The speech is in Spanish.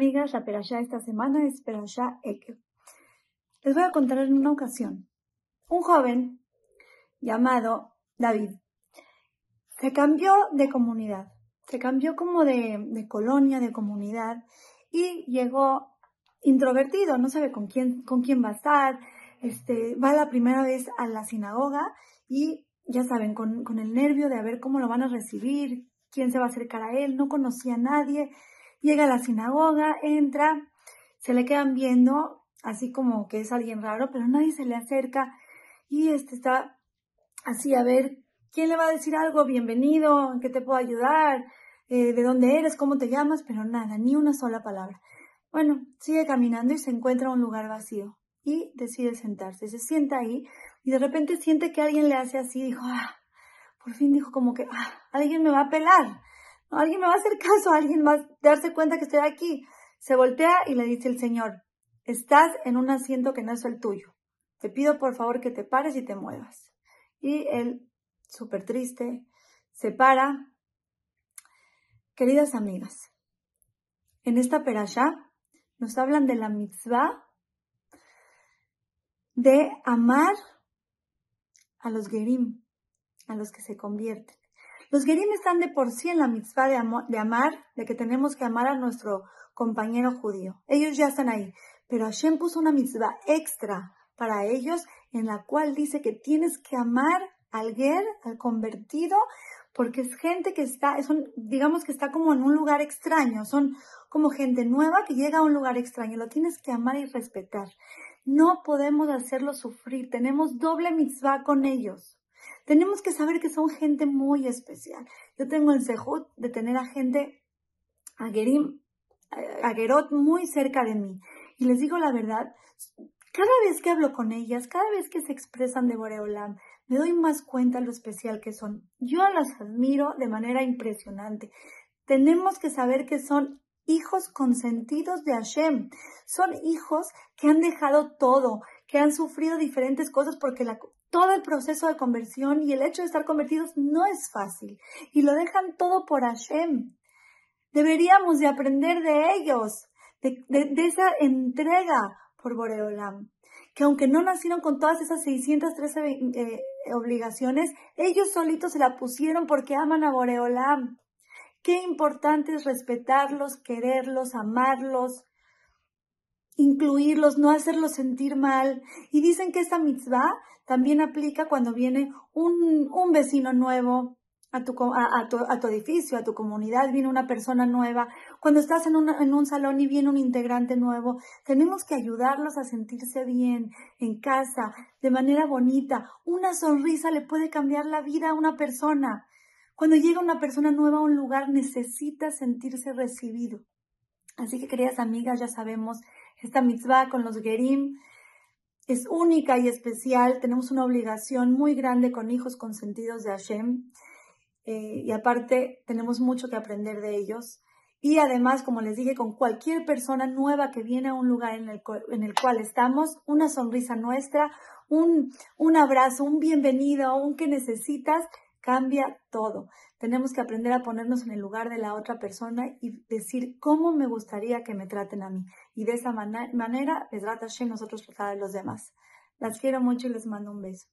bienvenidas. La perashá esta semana es perashá. Les voy a contar en una ocasión. Un joven llamado David se cambió de comunidad, se cambió como de, colonia, de comunidad y llegó introvertido, no sabe con quién, con quién va a estar, este, va la primera vez a la sinagoga y ya saben, con, con el nervio de a ver cómo lo van a recibir, quién se va a acercar a él, no conocía a nadie, llega a la sinagoga, entra, se le quedan viendo, así como que es alguien raro, pero nadie se le acerca. Y este está así a ver quién le va a decir algo, bienvenido, en qué te puedo ayudar, eh, de dónde eres, cómo te llamas, pero nada, ni una sola palabra. Bueno, sigue caminando y se encuentra un lugar vacío y decide sentarse. Se sienta ahí y de repente siente que alguien le hace así, dijo, ah, por fin dijo como que, ah, alguien me va a pelar, alguien me va a hacer caso, alguien va a darse cuenta que estoy aquí. Se voltea y le dice el Señor, estás en un asiento que no es el tuyo. Te pido por favor que te pares y te muevas. Y él, súper triste, se para. Queridas amigas, en esta perashá nos hablan de la mitzvah de amar a los gerim, a los que se convierten. Los gerim están de por sí en la mitzvah de, de, amar, de que tenemos que amar a nuestro compañero judío. Ellos ya están ahí. Pero Hashem puso una mitzvah extra para ellos en la cual dice que tienes que amar al ger, al convertido, porque es gente que está, es digamos que está como en un lugar extraño, son como gente nueva que llega a un lugar extraño, lo tienes que amar y respetar. No podemos hacerlo sufrir, tenemos doble mitzvah con ellos. Tenemos que saber que son gente muy especial. Yo tengo el sejut de tener a gente, a Gerim, muy cerca de mí. Y les digo la verdad, cada vez que hablo con ellas, cada vez que se expresan de Boreolam, me doy más cuenta lo especial que son. Yo las admiro de manera impresionante. Tenemos que saber que son hijos consentidos de Hashem. Son hijos que han dejado todo, que han sufrido diferentes cosas porque la, todo el proceso de conversión y el hecho de estar convertidos no es fácil y lo dejan todo por Hashem. Deberíamos de aprender de ellos, de, esa entrega por Boreolam, que aunque no nacieron con todas esas 613 eh, obligaciones, ellos solitos se la pusieron porque aman a Boreolam. Qué importante es respetarlos, quererlos, amarlos, incluirlos, no hacerlos sentir mal. Y dicen que esta mitzvah también aplica cuando viene un, un vecino nuevo a tu, a, tu, a tu, edificio, a tu comunidad, viene una persona nueva. Cuando estás en, en un salón y viene un integrante nuevo, tenemos que ayudarlos a sentirse bien en casa, de manera bonita. Una sonrisa le puede cambiar la vida a una persona. Cuando llega una persona nueva a un lugar, necesita sentirse recibido. Así que, queridas amigas, ya sabemos esta mitzvah con los gerim es única y especial. Tenemos una obligación muy grande con hijos consentidos de Hashem. Eh, y aparte, tenemos mucho que aprender de ellos. Y además, como les dije, con cualquier persona nueva que viene a un lugar en el, en el cual estamos, una sonrisa nuestra, un, un abrazo, un bienvenido, un que necesitas, cambia todo. Tenemos que aprender a ponernos en el lugar de la otra persona y decir cómo me gustaría que me traten a mí. Y de esa manera, les trata nosotros tratar a los demás. Las quiero mucho y les mando un beso.